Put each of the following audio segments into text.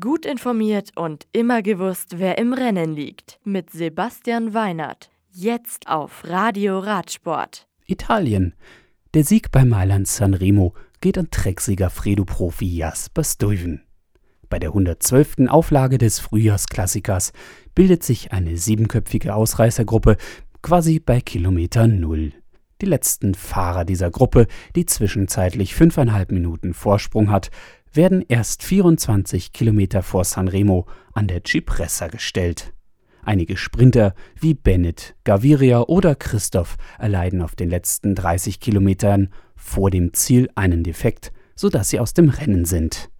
Gut informiert und immer gewusst, wer im Rennen liegt. Mit Sebastian Weinert. Jetzt auf Radio Radsport. Italien. Der Sieg bei Mailand Sanremo geht an Trecksieger Fredo-Profi Jasper Stuyven. Bei der 112. Auflage des Frühjahrsklassikers bildet sich eine siebenköpfige Ausreißergruppe quasi bei Kilometer Null. Die letzten Fahrer dieser Gruppe, die zwischenzeitlich fünfeinhalb Minuten Vorsprung hat, werden erst 24 Kilometer vor Sanremo an der Cipressa gestellt. Einige Sprinter wie Bennett, Gaviria oder Christoph erleiden auf den letzten 30 Kilometern vor dem Ziel einen Defekt, sodass sie aus dem Rennen sind.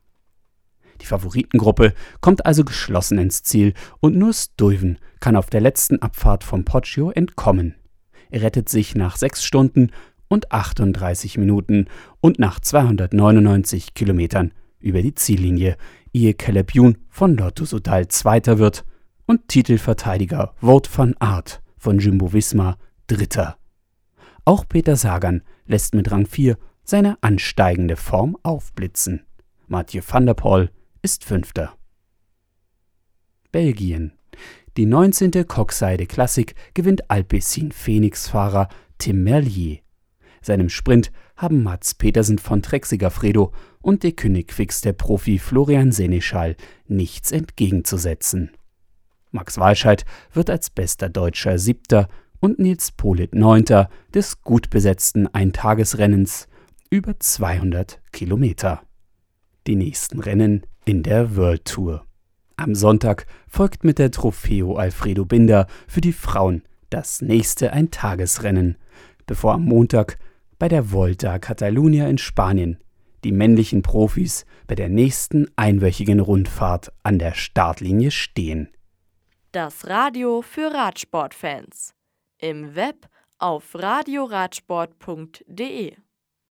Die Favoritengruppe kommt also geschlossen ins Ziel und nur Stuyven kann auf der letzten Abfahrt vom Poggio entkommen. Er rettet sich nach 6 Stunden und 38 Minuten und nach 299 Kilometern über die Ziellinie, ehe Caleb Youn von Lotto Sodal Zweiter wird und Titelverteidiger Wout van Aert von Jumbo Visma Dritter. Auch Peter Sagan lässt mit Rang 4 seine ansteigende Form aufblitzen. Mathieu van der Poel ist Fünfter. Belgien. Die 19. Coxside Klassik gewinnt Alpecin Phoenix-Fahrer Tim Merlier. Seinem Sprint haben Mats Petersen von Trexiger Fredo und der Königfix der Profi Florian Seneschal nichts entgegenzusetzen. Max Walscheid wird als bester Deutscher Siebter und Nils Polit Neunter des gut besetzten Eintagesrennens über 200 Kilometer. Die nächsten Rennen in der World Tour. Am Sonntag folgt mit der Trofeo Alfredo Binder für die Frauen das nächste Eintagesrennen, bevor am Montag bei der Volta Catalunya in Spanien die männlichen Profis bei der nächsten einwöchigen Rundfahrt an der Startlinie stehen. Das Radio für Radsportfans. Im Web auf radioradsport.de